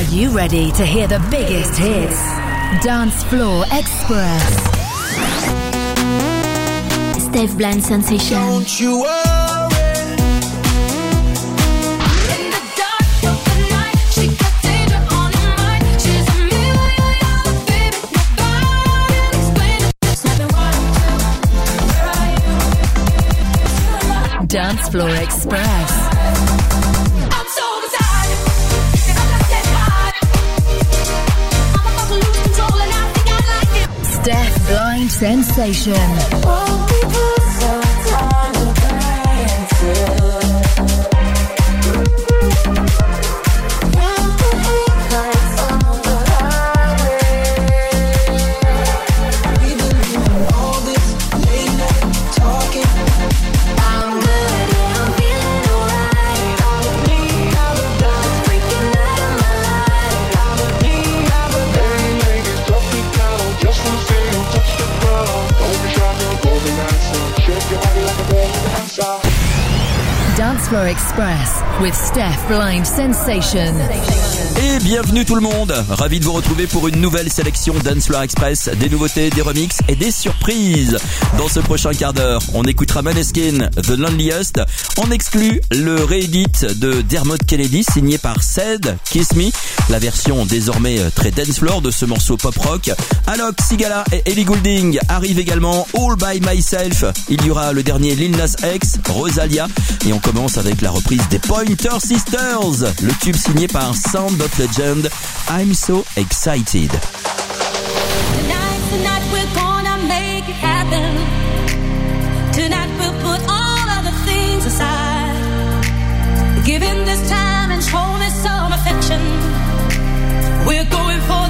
Are you ready to hear the biggest hits? Dance Floor Express. Steve Blind Sensation. Don't you worry. In the dark of the night, she got danger on her mind. She's a million dollar baby. Nobody explain it. There's nothing wrong with you. Where are you? Dance Floor Express. Sensation. Express with Steph Blind Sensation. Et bienvenue tout le monde Ravi de vous retrouver pour une nouvelle sélection Dance Floor Express, des nouveautés, des remixes et des surprises. Dans ce prochain quart d'heure, on écoutera Maneskin, The Loneliest. On exclut le réédit de Dermot Kennedy signé par Ced, Kiss Me, la version désormais très dance floor de ce morceau pop rock. Alok, Sigala et Ellie Goulding arrivent également All By Myself. Il y aura le dernier Lil Nas X, Rosalia et on commence avec la reprise des Pointer Sisters, le tube signé par Sound Legend, I'm So Excited. We're gonna make it happen. Tonight we'll put all other things aside. This time and show me some affection. We're going for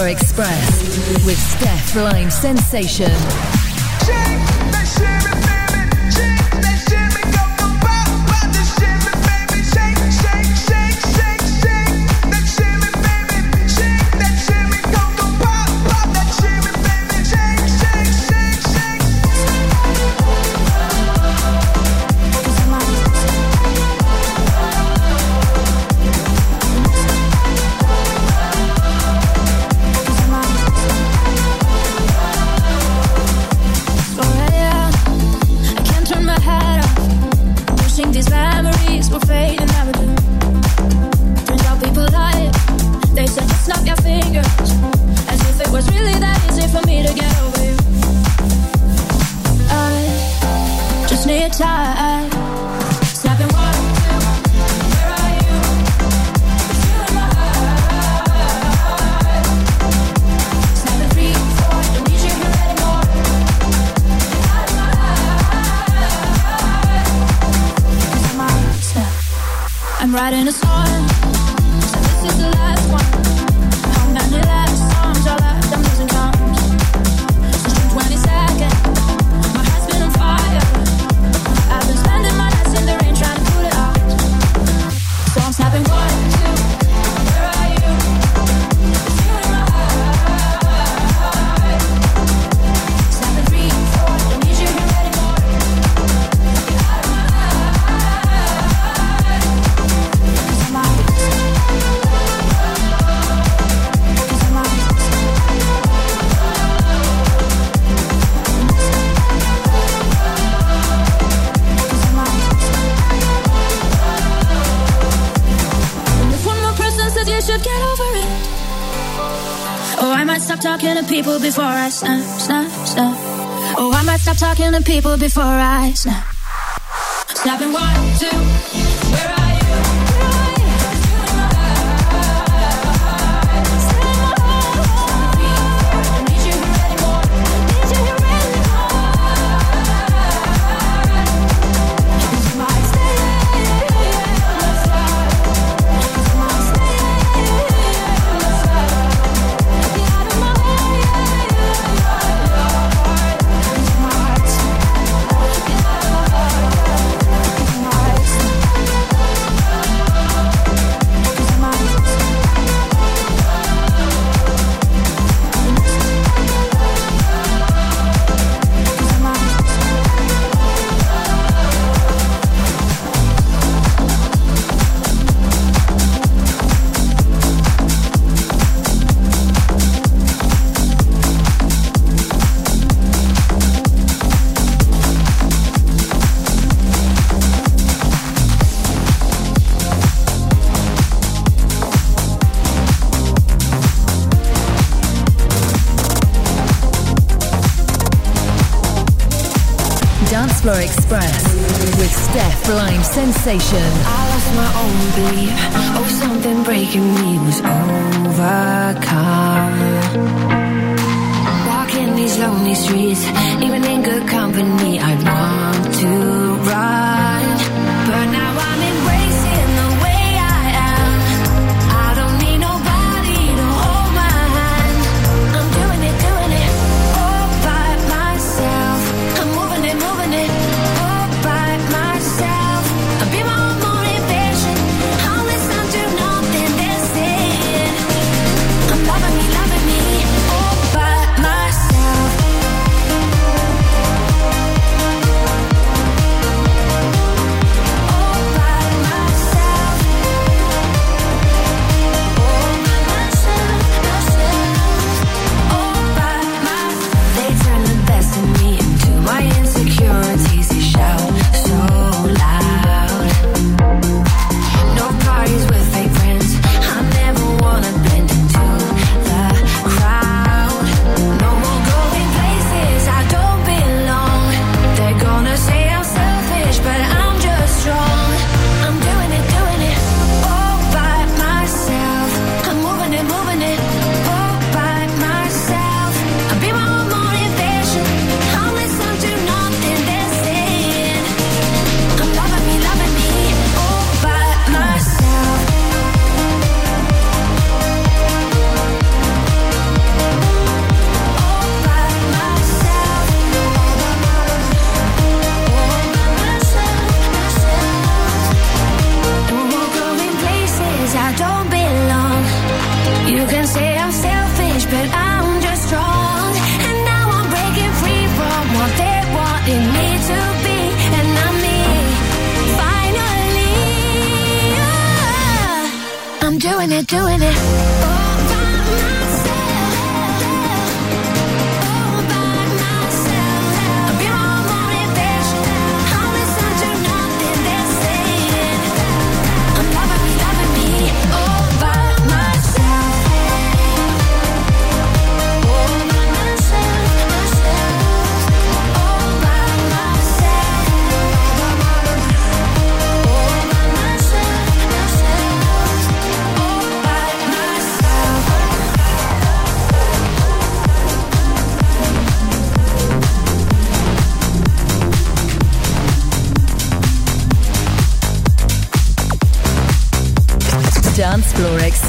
Express with Steph Lime Sensation. Before I snap. Sensation.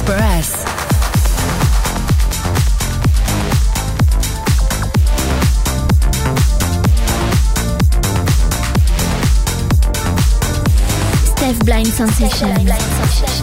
Express. Blind Sensation.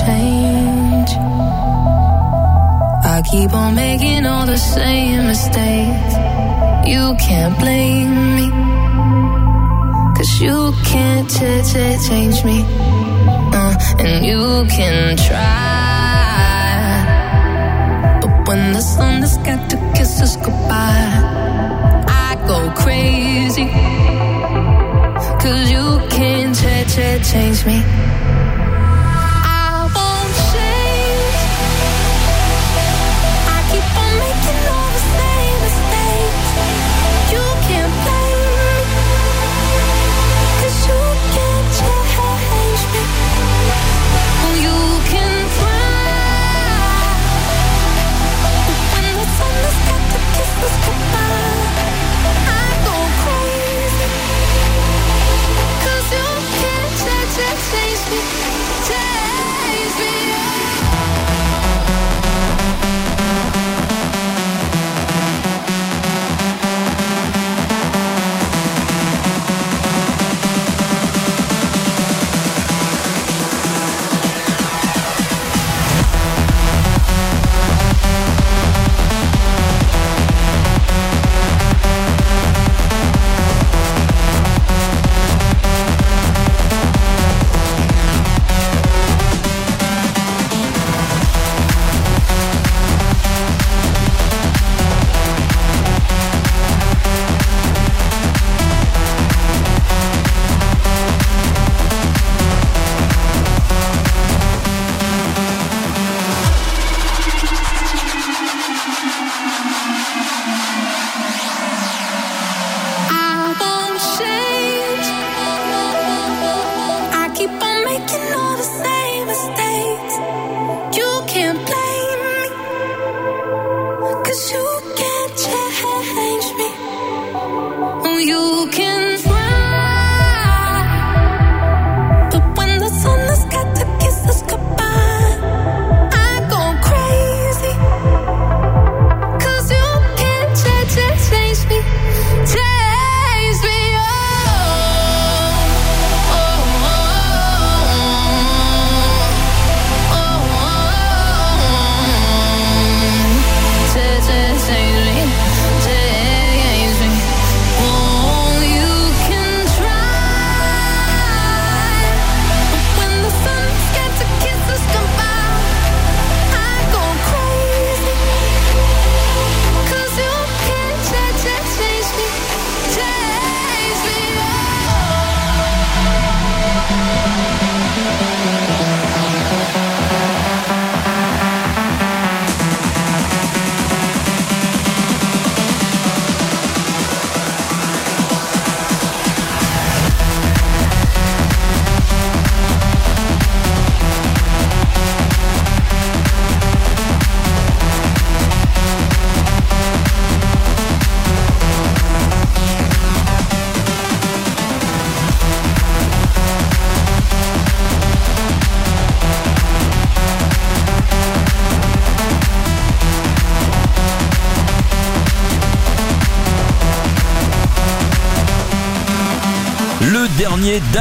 Change. I keep on making all the same mistakes. You can't blame me. Cause you can't ch- ch- change me. Uh, and you can try. But when the sun has got to kiss us goodbye, I go crazy. Cause you can't ch- ch- change me.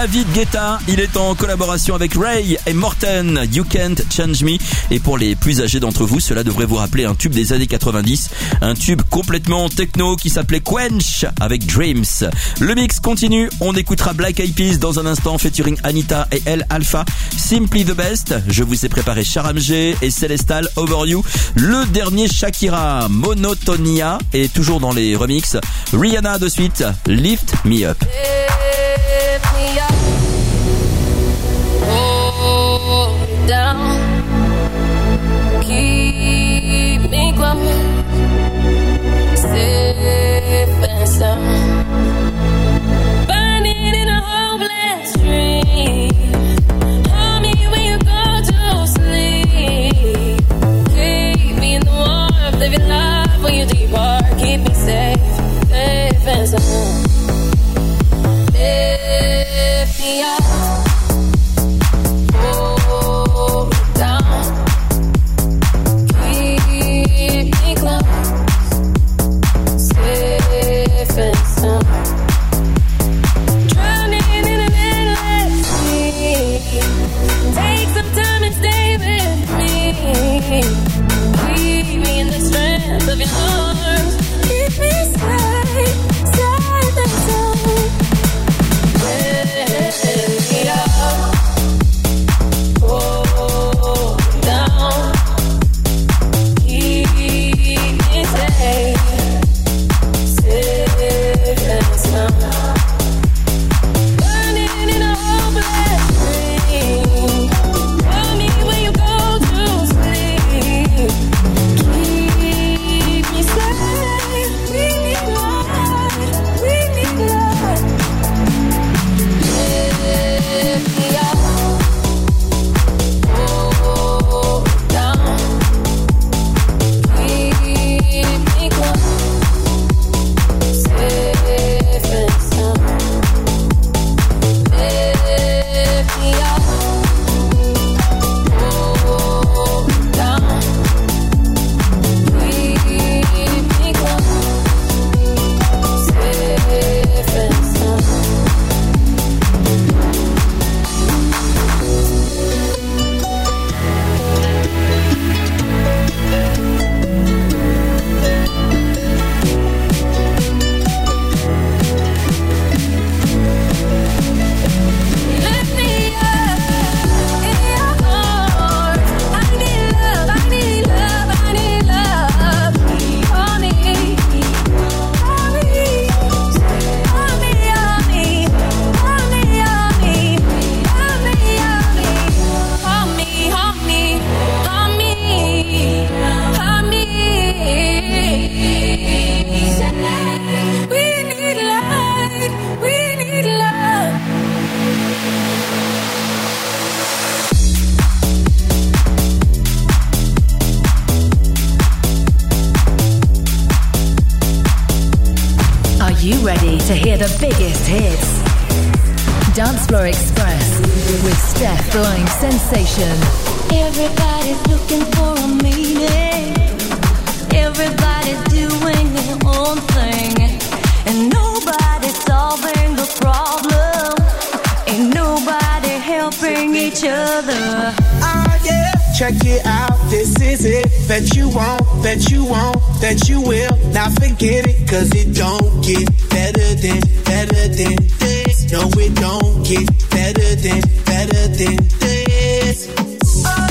David Guetta, il est en collaboration avec Ray et Morten, You Can't Change Me. Et pour les plus âgés d'entre vous, cela devrait vous rappeler un tube des années 90, un tube complètement techno qui s'appelait Quench avec Dreams. Le mix continue, on écoutera Black Eyed Peas dans un instant featuring Anita et El Alpha, Simply the Best. Je vous ai préparé Charamg et Celestal Over You. Le dernier Shakira, Monotonia et toujours dans les remixes, Rihanna de suite. Lift me up. Check it out, this is it. Bet you won't, bet you won't, that you will. Now forget it, cause it don't get better than, better than this. No, it don't get better than, better than this. This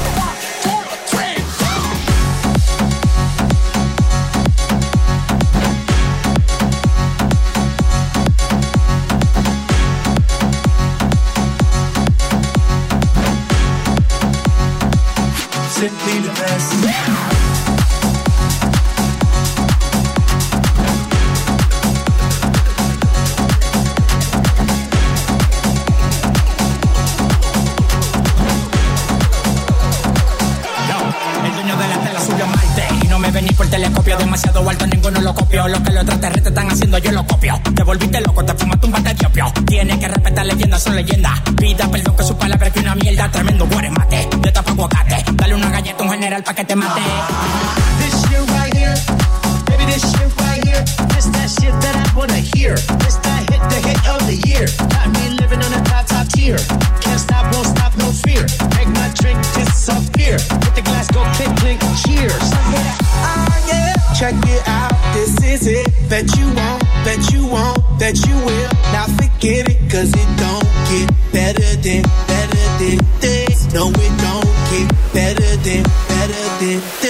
Ninguno lo que los extraterrestres están haciendo, yo lo copio Te volviste loco, te fumaste un bate de opio Tienes que respetar leyendas, son leyendas Pida perdón que su palabra es que una mierda Tremendo guare mate, de tapa aguacate Dale una galleta a un general pa' que te mate This shit right here, baby, this shit right here. This that shit that I wanna hear. This that hit, the hit of the year. Got me living on a top, top tier. Can't stop, won't stop, no fear. Make my drink disappear. Hit the glass, go clink, clink, cheers. Ah, yeah. Check it out, is it. that you won't, bet you won't, that you will. Now forget it, cause it don't get better than, better than this. No, it don't get better than, better than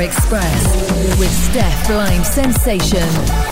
Express with Steph Blind Sensation.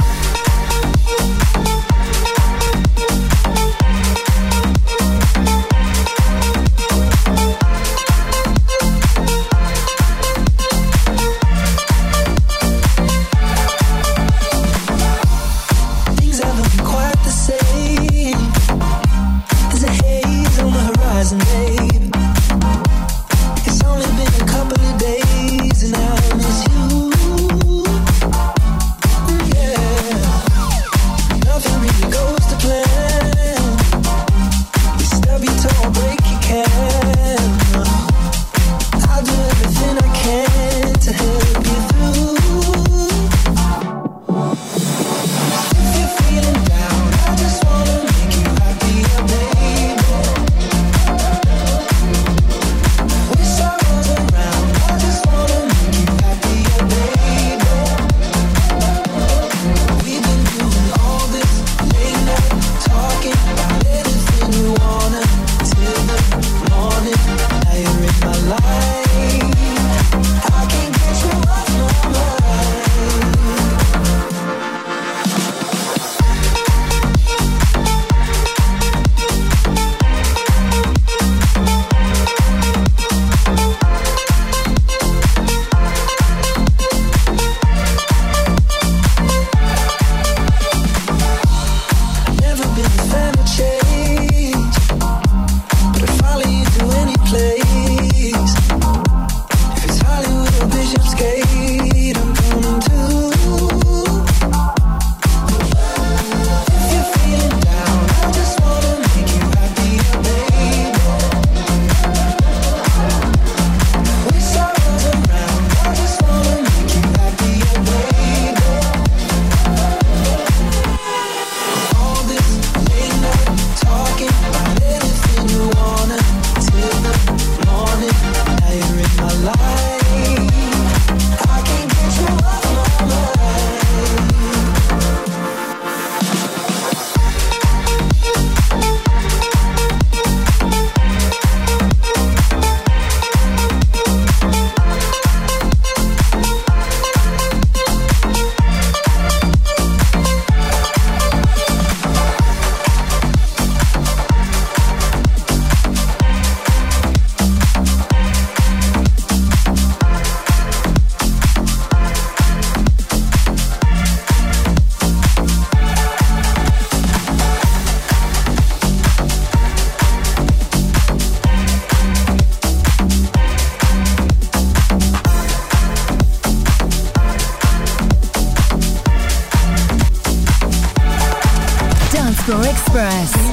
Express.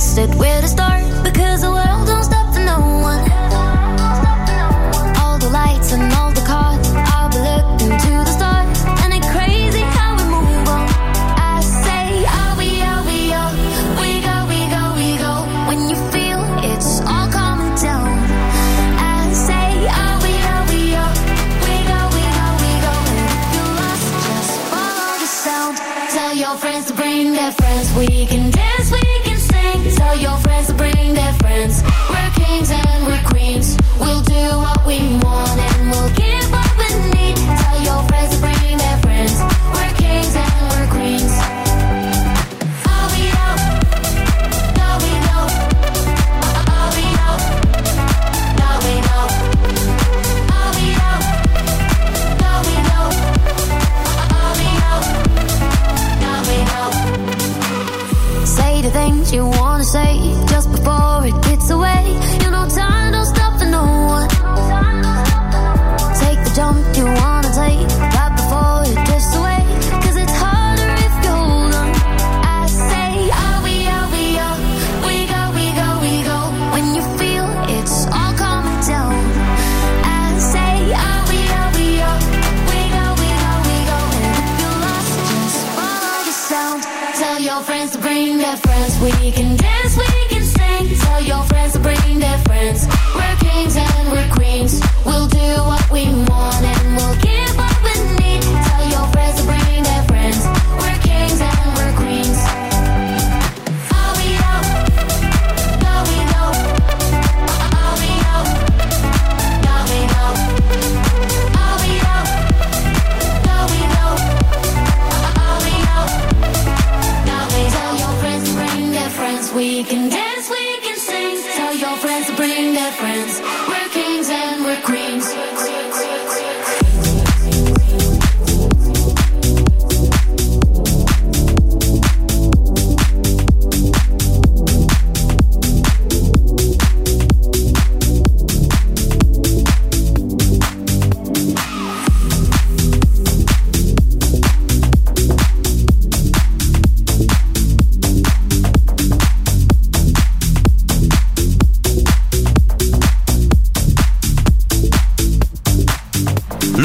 texted where to start. Because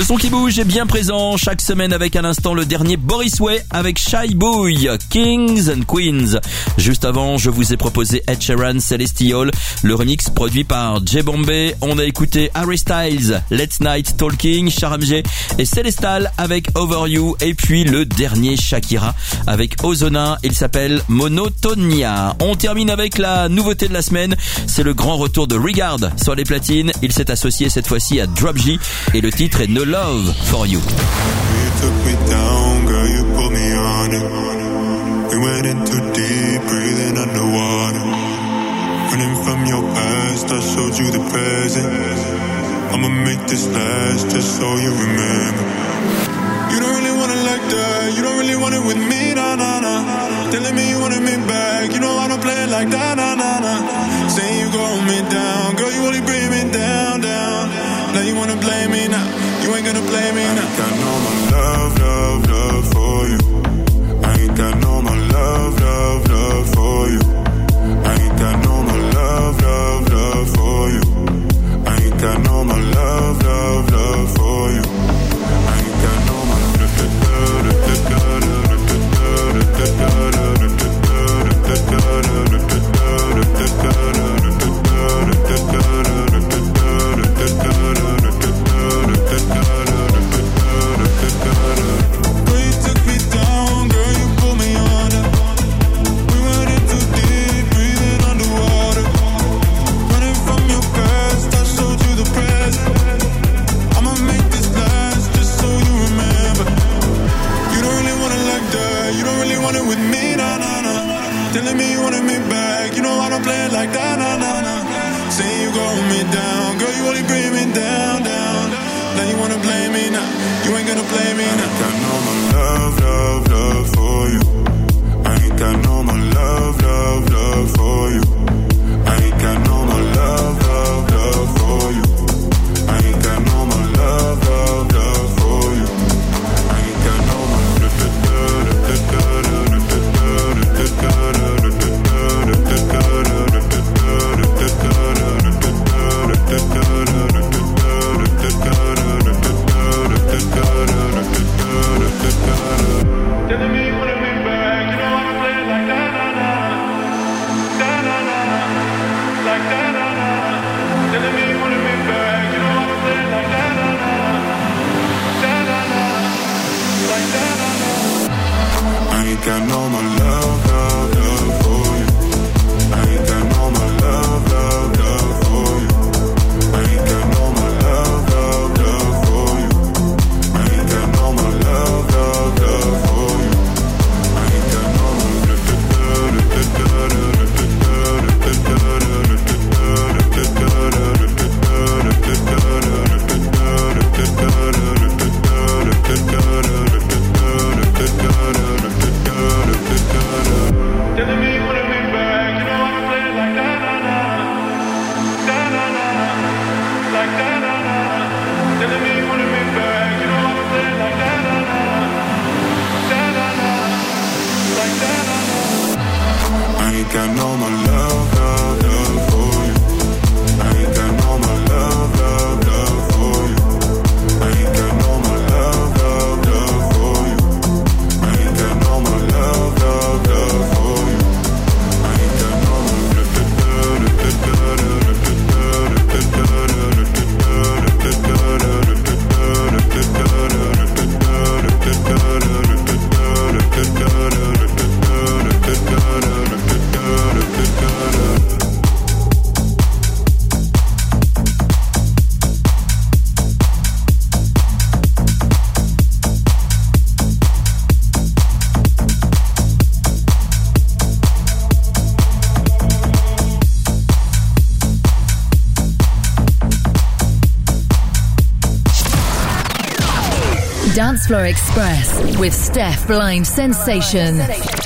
son qui bouge est bien présent chaque semaine avec à l'instant le dernier Boris Way avec Shy Boy, Kings and Queens. Juste avant, je vous ai proposé Ed Sheeran Celestial, le remix produit par Jay Bombay. On a écouté Harry Styles, Let's Night Talking, Sharam et Celestal avec Over You et puis le dernier Shakira avec Ozona. Il s'appelle Monotonia. On termine avec la nouveauté de la semaine. C'est le grand retour de Regard sur les platines. Il s'est associé cette fois-ci à Drop G et le titre est Ne Love for You. I'ma make this last just so you remember. You don't really want like that. You don't really want it with me, nah, nah, nah. Telling me you wanted me back. You know I don't play it like that, nah, nah, nah. Saying you me down. Girl, you only bring me down, down. Now you wanna blame me now. You ain't gonna blame me. I got no more my love. More love, Dance Floor Express with Steph Blind Sensation.